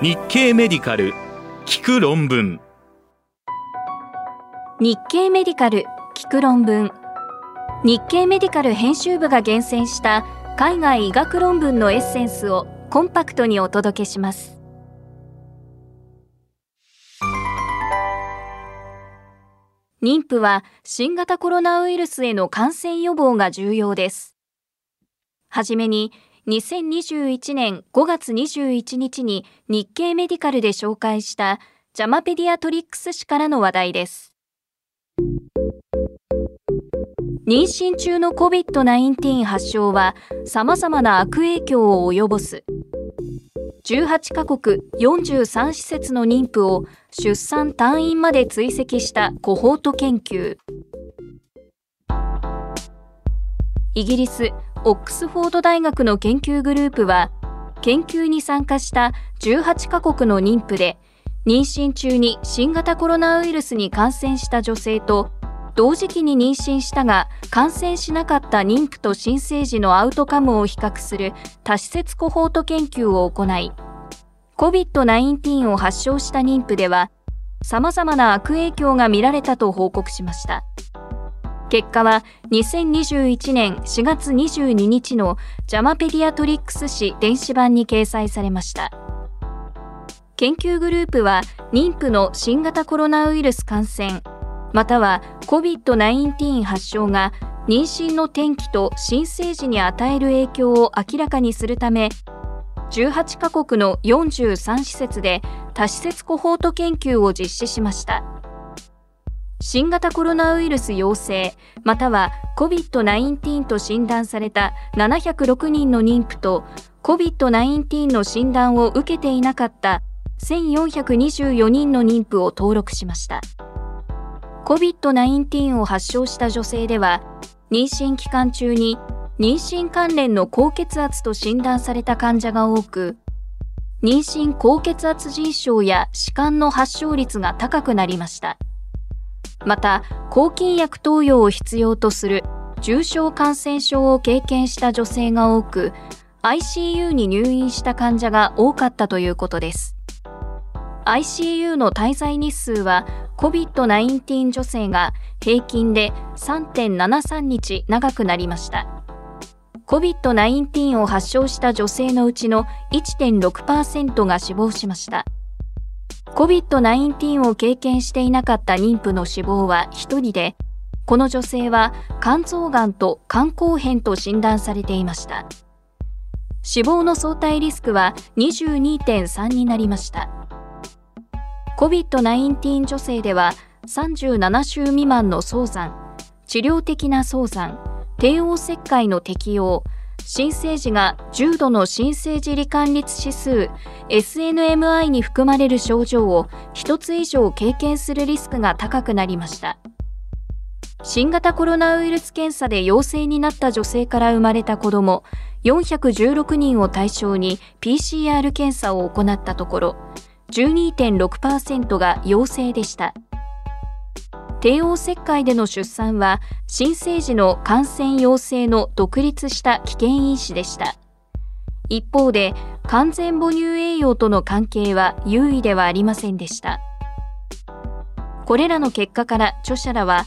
日経メディカル聞く論文。日経メディカル聞く論文。日経メディカル編集部が厳選した海外医学論文のエッセンスをコンパクトにお届けします。妊婦は新型コロナウイルスへの感染予防が重要です。はじめに2021年5月21日に日経メディカルで紹介したジャマペディアトリックス誌からの話題です。妊娠中の COVID-19 発症は様々な悪影響を及ぼす。18カ国43施設の妊婦を出産退院まで追跡したコホート研究。イギリスオックスフォード大学の研究グループは研究に参加した18カ国の妊婦で妊娠中に新型コロナウイルスに感染した女性と同時期に妊娠したが感染しなかった妊婦と新生児のアウトカムを比較する多施設コホート研究を行い COVID-19 を発症した妊婦では様々な悪影響が見られたと報告しました。結果は2021年4月22日のジャマペディアトリックス誌電子版に掲載されました。研究グループは妊婦の新型コロナウイルス感染または COVID-19 発症が妊娠の転機と新生児に与える影響を明らかにするため18カ国の43施設で多施設コホート研究を実施しました。新型コロナウイルス陽性または COVID-19 と診断された706人の妊婦と COVID-19 の診断を受けていなかった1424人の妊婦を登録しました。COVID-19 を発症した女性では、妊娠期間中に妊娠関連の高血圧と診断された患者が多く、妊娠高血圧腎症や弛緩の発症率が高くなりました。また、抗菌薬投与を必要とする重症感染症を経験した女性が多く、ICU に入院した患者が多かったということです。ICU の滞在日数は COVID-19 女性が平均で3.73日長くなりました。COVID-19 を発症した女性のうちの1.6%が死亡しました。COVID-19 を経験していなかった妊婦の死亡は1人で、この女性は肝臓がんと肝硬変と診断されていました。死亡の相対リスクは22.3になりました。COVID-19 女性では37週未満の早産、治療的な早産、帝王切開の適用、新生児が重度の新生児罹患率指数 SNMI に含まれる症状を1つ以上経験するリスクが高くなりました。新型コロナウイルス検査で陽性になった女性から生まれた子供416人を対象に PCR 検査を行ったところ、12.6%が陽性でした。帝王切開での出産は新生児の感染陽性の独立した危険因子でした。一方で完全母乳栄養との関係は優位ではありませんでした。これらの結果から著者らは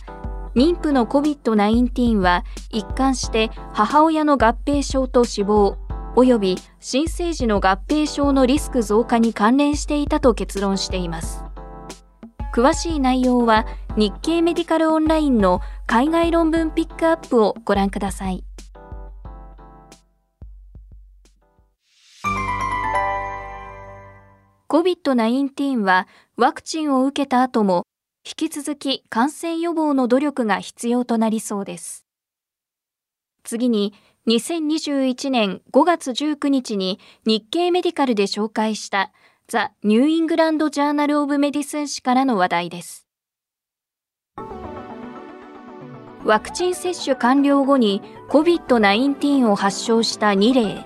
妊婦の COVID-19 は一貫して母親の合併症と死亡、及び新生児の合併症のリスク増加に関連していたと結論しています。詳しい内容は日経メディカルオンラインの海外論文ピックアップをご覧ください。COVID-19 はワクチンを受けた後も引き続き感染予防の努力が必要となりそうです。次に2021年5月19日に日経メディカルで紹介したザ・ニューイングランド・ジャーナル・オブ・メディスン誌からの話題です。ワクチン接種完了後に COVID-19 を発症した2例。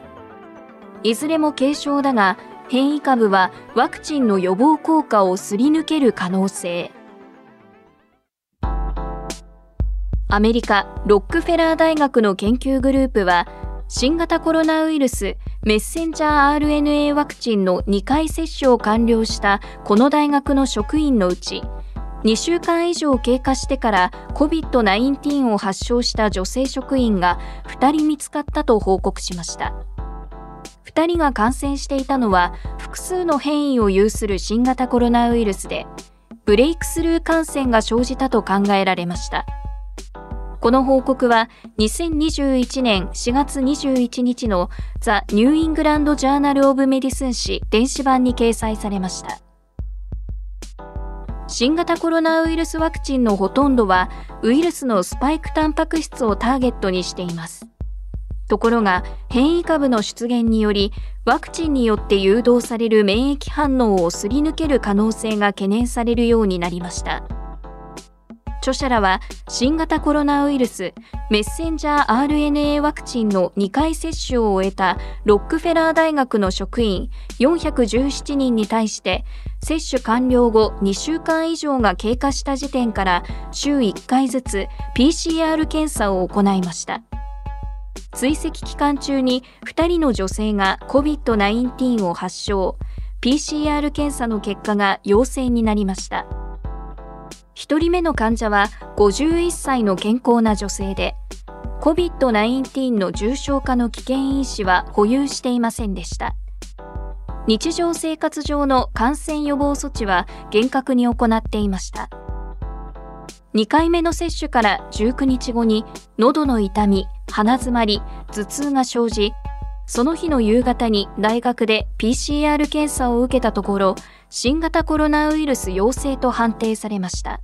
いずれも軽症だが、変異株はワクチンの予防効果をすり抜ける可能性。アメリカロックフェラー大学の研究グループは新型コロナウイルスメッセンジャー RNA ワクチンの2回接種を完了したこの大学の職員のうち、2週間以上経過してから COVID-19 を発症した女性職員が2人見つかったと報告しました。2人が感染していたのは複数の変異を有する新型コロナウイルスで、ブレイクスルー感染が生じたと考えられました。この報告は2021年4月21日のザ・ニューイングランド・ジャーナル・オブ・メディスン誌電子版に掲載されました。新型コロナウイルスワクチンのほとんどはウイルスのスパイクタンパク質をターゲットにしています。ところが変異株の出現によりワクチンによって誘導される免疫反応をすり抜ける可能性が懸念されるようになりました。著者らは新型コロナウイルスメッセンジャー RNA ワクチンの2回接種を終えたロックフェラー大学の職員417人に対して接種完了後2週間以上が経過した時点から週1回ずつ PCR 検査を行いました。追跡期間中に2人の女性が COVID-19 を発症、PCR 検査の結果が陽性になりました。1人目の患者は51歳の健康な女性で、COVID-19 の重症化の危険因子は保有していませんでした。日常生活上の感染予防措置は厳格に行っていました。2回目の接種から19日後に喉の痛み、鼻詰まり、頭痛が生じ、その日の夕方に大学で PCR 検査を受けたところ、新型コロナウイルス陽性と判定されました。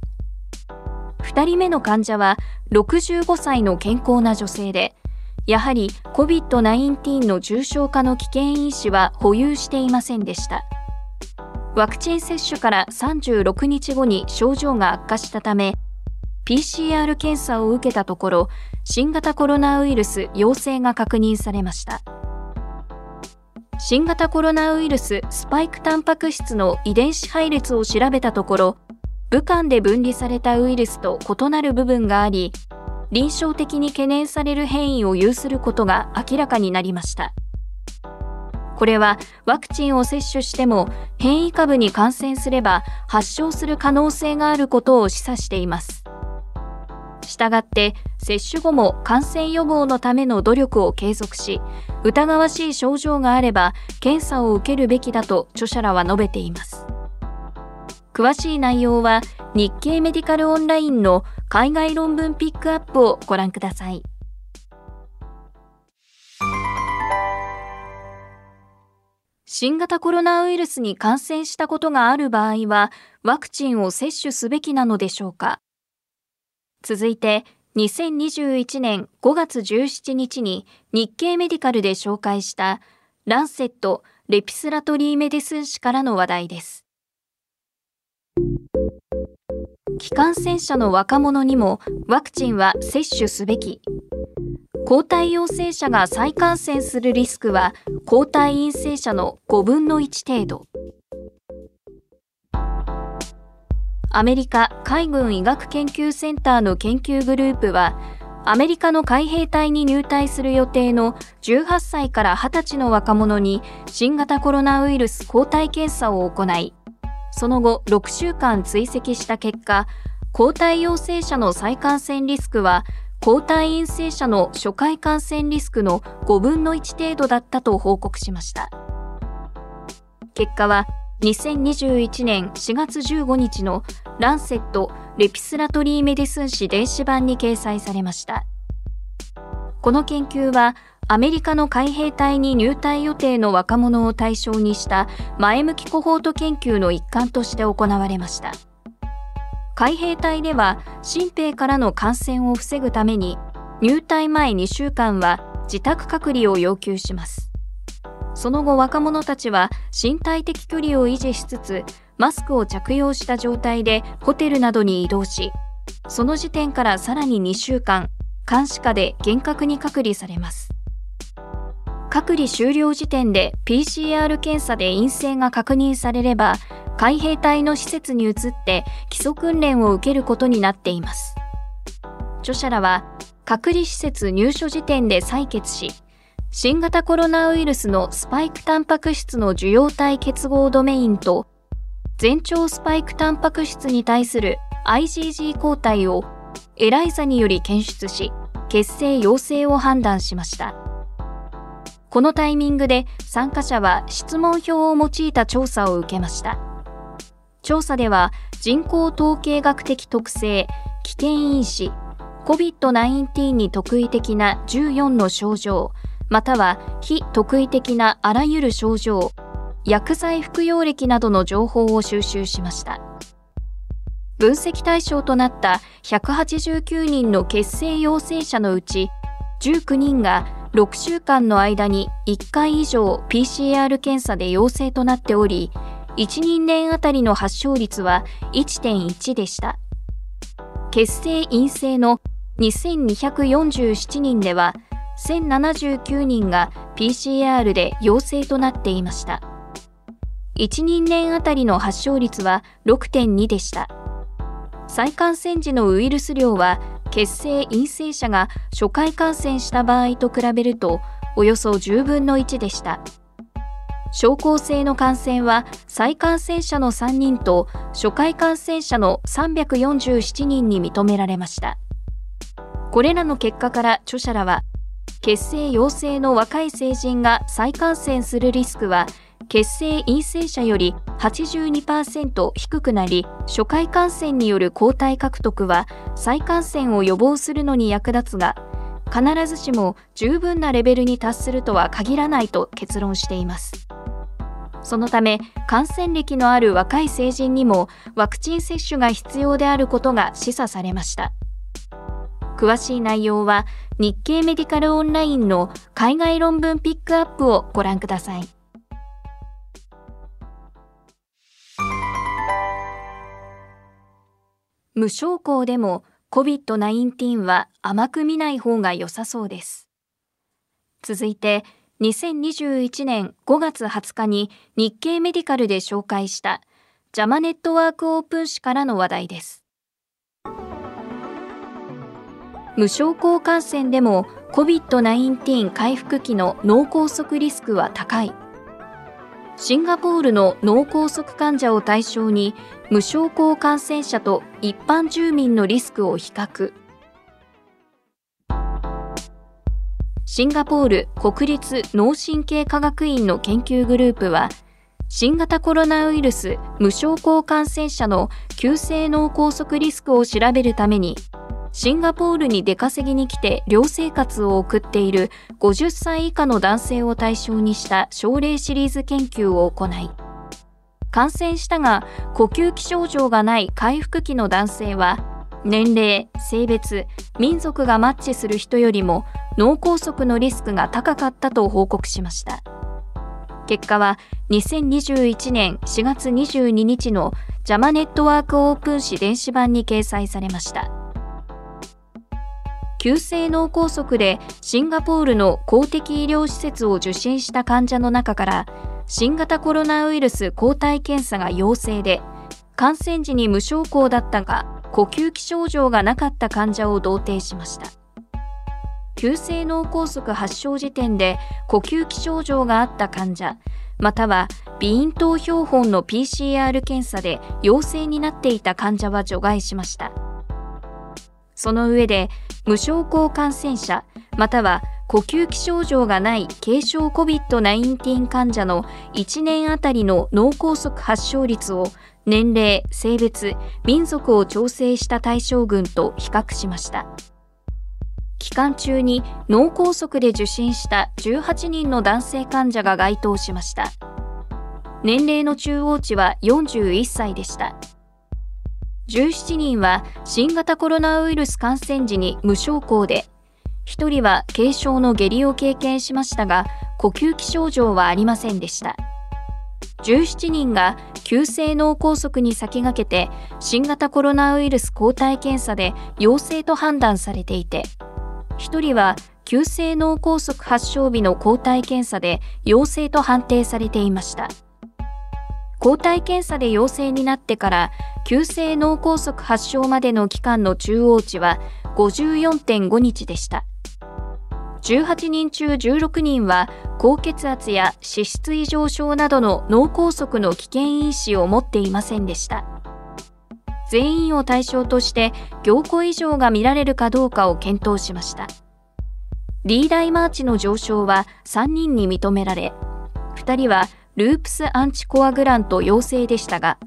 2人目の患者は65歳の健康な女性で、やはり COVID-19 の重症化の危険因子は保有していませんでした。ワクチン接種から36日後に症状が悪化したため、PCR 検査を受けたところ、新型コロナウイルス陽性が確認されました。新型コロナウイルススパイクタンパク質の遺伝子配列を調べたところ、武漢で分離されたウイルスと異なる部分があり、臨床的に懸念される変異を有することが明らかになりました。これはワクチンを接種しても変異株に感染すれば発症する可能性があることを示唆しています。したがって接種後も感染予防のための努力を継続し疑わしい症状があれば検査を受けるべきだと著者らは述べています。詳しい内容は日経メディカルオンラインの海外論文ピックアップをご覧ください。新型コロナウイルスに感染したことがある場合はワクチンを接種すべきなのでしょうか？続いて2021年5月17日に日経メディカルで紹介したランセット・レピスラトリー・メディスン誌からの話題です。気感染者の若者にもワクチンは接種すべき。抗体陽性者が再感染するリスクは抗体陰性者の5分の1程度。アメリカ海軍医学研究センターの研究グループは、アメリカの海兵隊に入隊する予定の18歳から20歳の若者に新型コロナウイルス抗体検査を行い、その後6週間追跡した結果、抗体陽性者の再感染リスクは抗体陰性者の初回感染リスクの5分の1程度だったと報告しました。結果は2021年4月15日のランセット・レピスラトリー・メディスン誌電子版に掲載されました。この研究はアメリカの海兵隊に入隊予定の若者を対象にした前向きコホート研究の一環として行われました。海兵隊では新兵からの感染を防ぐために入隊前2週間は自宅隔離を要求します。その後若者たちは身体的距離を維持しつつマスクを着用した状態でホテルなどに移動しその時点からさらに2週間監視下で厳格に隔離されます。隔離終了時点で PCR 検査で陰性が確認されれば海兵隊の施設に移って基礎訓練を受けることになっています。著者らは隔離施設入所時点で採血し新型コロナウイルスのスパイクタンパク質の受容体結合ドメインと全長スパイクタンパク質に対する IgG 抗体をエライザにより検出し、血清陽性を判断しました。このタイミングで参加者は質問票を用いた調査を受けました。調査では人口統計学的特性、危険因子、COVID-19 に特異的な14の症状、または非特異的なあらゆる症状、薬剤服用歴などの情報を収集しました。分析対象となった189人の血清陽性者のうち19人が6週間の間に1回以上 PCR 検査で陽性となっており1人年あたりの発症率は1.1でした血清陰性の2247人では1079人が PCR で陽性となっていました。1人年あたりの発症率は6.2でした。再感染時のウイルス量は血清陰性者が初回感染した場合と比べるとおよそ10分の1でした。症候性の感染は再感染者の3人と初回感染者の347人に認められました。これらの結果から著者らは血清陽性の若い成人が再感染するリスクは血清陰性者より82%低くなり初回感染による抗体獲得は再感染を予防するのに役立つが必ずしも十分なレベルに達するとは限らないと結論しています。そのため感染歴のある若い成人にもワクチン接種が必要であることが示唆されました。詳しい内容は日経メディカルオンラインの海外論文ピックアップをご覧ください。無症候でも COVID-19 は甘く見ない方が良さそうです。続いて、2021年5月20日に日経メディカルで紹介したジャマネットワークオープン誌からの話題です。無症候感染でも COVID-19 回復期の脳梗塞リスクは高い。シンガポールの脳梗塞患者を対象に無症候感染者と一般住民のリスクを比較。シンガポール国立脳神経科学院の研究グループは、新型コロナウイルス無症候感染者の急性脳梗塞リスクを調べるためにシンガポールに出稼ぎに来て寮生活を送っている50歳以下の男性を対象にした症例シリーズ研究を行い、感染したが呼吸器症状がない回復期の男性は、年齢、性別、民族がマッチする人よりも脳梗塞のリスクが高かったと報告しました。結果は2021年4月22日のジャマネットワークオープン誌電子版に掲載されました。急性脳梗塞でシンガポールの公的医療施設を受診した患者の中から新型コロナウイルス抗体検査が陽性で感染時に無症候だったが呼吸器症状がなかった患者を同定しました。急性脳梗塞発症時点で呼吸器症状があった患者または鼻咽頭標本の PCR 検査で陽性になっていた患者は除外しました。その上で無症候感染者または呼吸器症状がない軽症 COVID-19 患者の1年あたりの脳梗塞発症率を年齢、性別、民族を調整した対象群と比較しました。期間中に脳梗塞で受診した18人の男性患者が該当しました。年齢の中央値は41歳でした。17人は新型コロナウイルス感染時に無症候で、1人は軽症の下痢を経験しましたが、呼吸器症状はありませんでした。17人が急性脳梗塞に先駆けて新型コロナウイルス抗体検査で陽性と判断されていて、1人は急性脳梗塞発症日の抗体検査で陽性と判定されていました。抗体検査で陽性になってから急性脳梗塞発症までの期間の中央値は54.5日でした。18人中16人は高血圧や脂質異常症などの脳梗塞の危険因子を持っていませんでした。全員を対象として行庫異常が見られるかどうかを検討しました。リーダイマーチの上昇は3人に認められ、2人はループスアンチコアグラント陽性でしたが、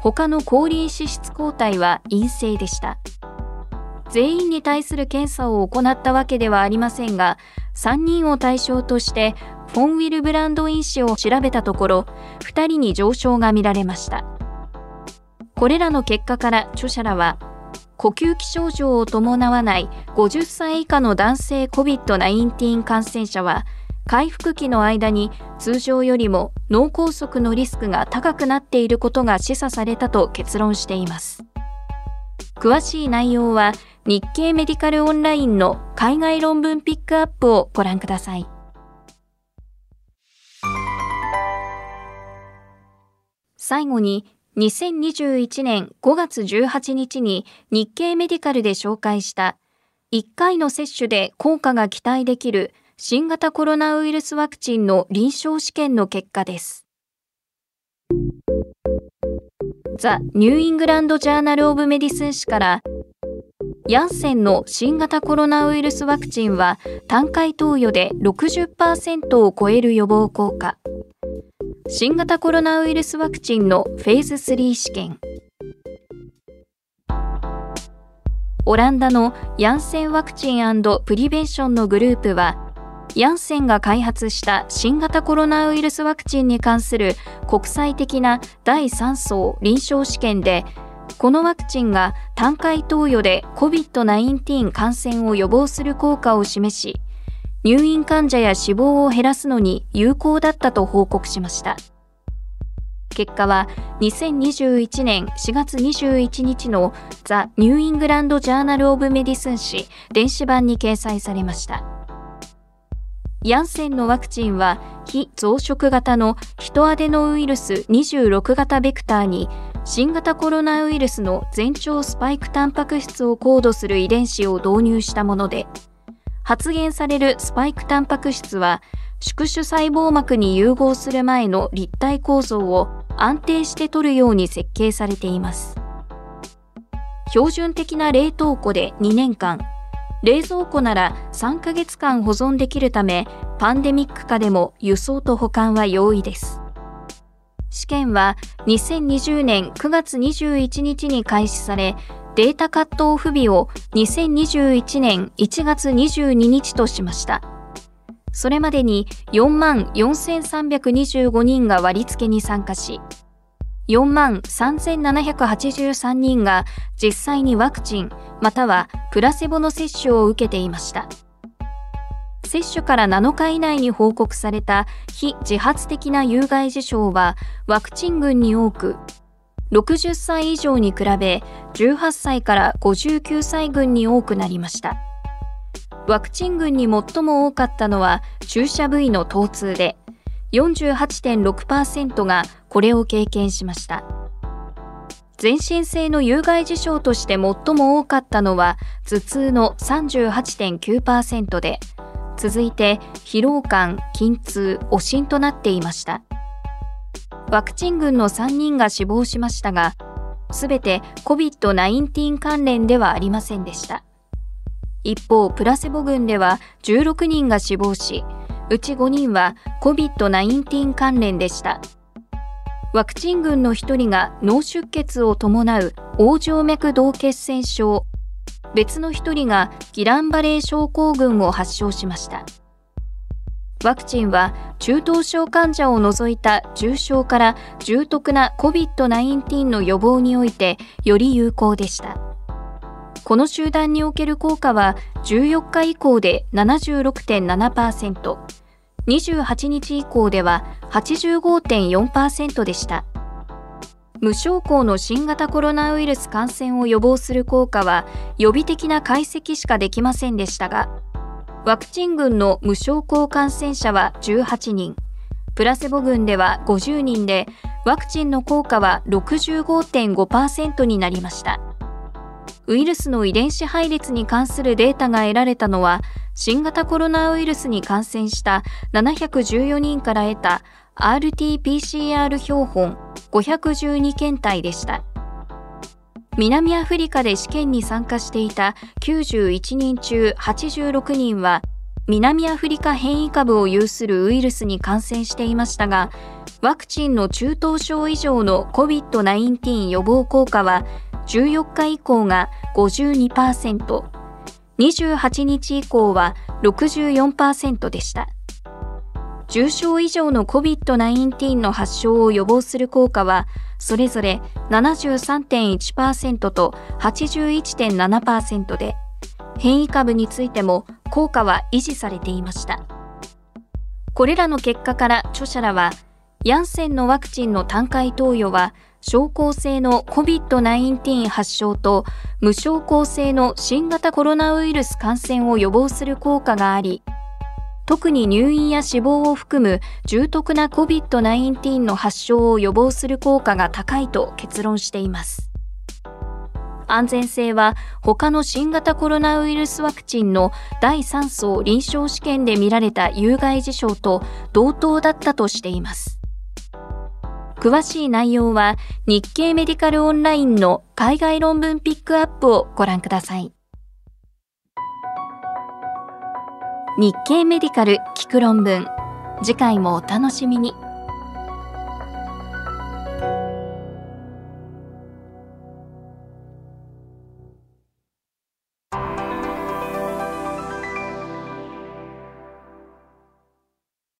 他の抗リン脂質抗体は陰性でした。全員に対する検査を行ったわけではありませんが、3人を対象としてフォンウィルブランド因子を調べたところ、2人に上昇が見られました。これらの結果から著者らは、呼吸器症状を伴わない50歳以下の男性 COVID-19 感染者は、回復期の間に通常よりも脳梗塞のリスクが高くなっていることが示唆されたと結論しています。詳しい内容は日経メディカルオンラインの海外論文ピックアップをご覧ください。最後に2021年5月18日に日経メディカルで紹介した1回の接種で効果が期待できる新型コロナウイルスワクチンの臨床試験の結果です。ザ・ニューイングランド・ジャーナル・オブ・メディスン誌からヤンセンの新型コロナウイルスワクチンは単回投与で60%を超える予防効果。新型コロナウイルスワクチンのフェーズ3試験オランダのヤンセンワクチンプリベンションのグループはヤンセンが開発した新型コロナウイルスワクチンに関する国際的な第3層臨床試験でこのワクチンが単回投与で COVID-19 感染を予防する効果を示し入院患者や死亡を減らすのに有効だったと報告しました。結果は2021年4月21日の The New England Journal of Medicine 誌電子版に掲載されました。ヤンセンのワクチンは非増殖型のヒトアデノウイルス26型ベクターに新型コロナウイルスの全長スパイクタンパク質をコードする遺伝子を導入したもので、発現されるスパイクタンパク質は宿主細胞膜に融合する前の立体構造を安定して取るように設計されています。標準的な冷凍庫で2年間、冷蔵庫なら3ヶ月間保存できるため、パンデミック下でも輸送と保管は容易です。試験は2020年9月21日に開始され、データカットオフ日を2021年1月22日としました。それまでに4万4325人が割付に参加し、4万3783人が実際にワクチンまたはプラセボの接種を受けていました。接種から7日以内に報告された非自発的な有害事象はワクチン群に多く、60歳以上に比べ18歳から59歳群に多くなりました。ワクチン群に最も多かったのは注射部位の疼痛で48.6%がこれを経験しました。全身性の有害事象として最も多かったのは頭痛の38.9%で、続いて疲労感、筋痛、悪心となっていました。ワクチン群の3人が死亡しましたが、すべて COVID-19 関連ではありませんでした。一方、プラセボ群では16人が死亡し、うち5人は COVID-19 関連でした。ワクチン群の1人が脳出血を伴う横静脈動血栓症、別の1人がギランバレー症候群を発症しました。ワクチンは中等症患者を除いた重症から重篤な COVID-19 の予防においてより有効でした。この集団における効果は14日以降で76.7%、28日以降では85.4%でした。無症候の新型コロナウイルス感染を予防する効果は予備的な解析しかできませんでしたが、ワクチン群の無症候感染者は18人、プラセボ群では50人で、ワクチンの効果は65.5%になりました。ウイルスの遺伝子配列に関するデータが得られたのは、新型コロナウイルスに感染した714人から得た RT-PCR 標本512検体でした。南アフリカで試験に参加していた91人中86人は南アフリカ変異株を有するウイルスに感染していましたが、ワクチンの中等症以上の COVID-19 予防効果は14日以降が52%、28日以降は64%でした。重症以上の COVID-19 の発症を予防する効果は、それぞれ73.1%と81.7%で、変異株についても効果は維持されていました。これらの結果から著者らは、ヤンセンのワクチンの単回投与は、症候性の COVID-19 発症と無症候性の新型コロナウイルス感染を予防する効果があり、特に入院や死亡を含む重篤な COVID-19 の発症を予防する効果が高いと結論しています。安全性は他の新型コロナウイルスワクチンの第3層臨床試験で見られた有害事象と同等だったとしています。詳しい内容は日経メディカルオンラインの海外論文ピックアップをご覧ください。日経メディカル聞く論文。次回もお楽しみに。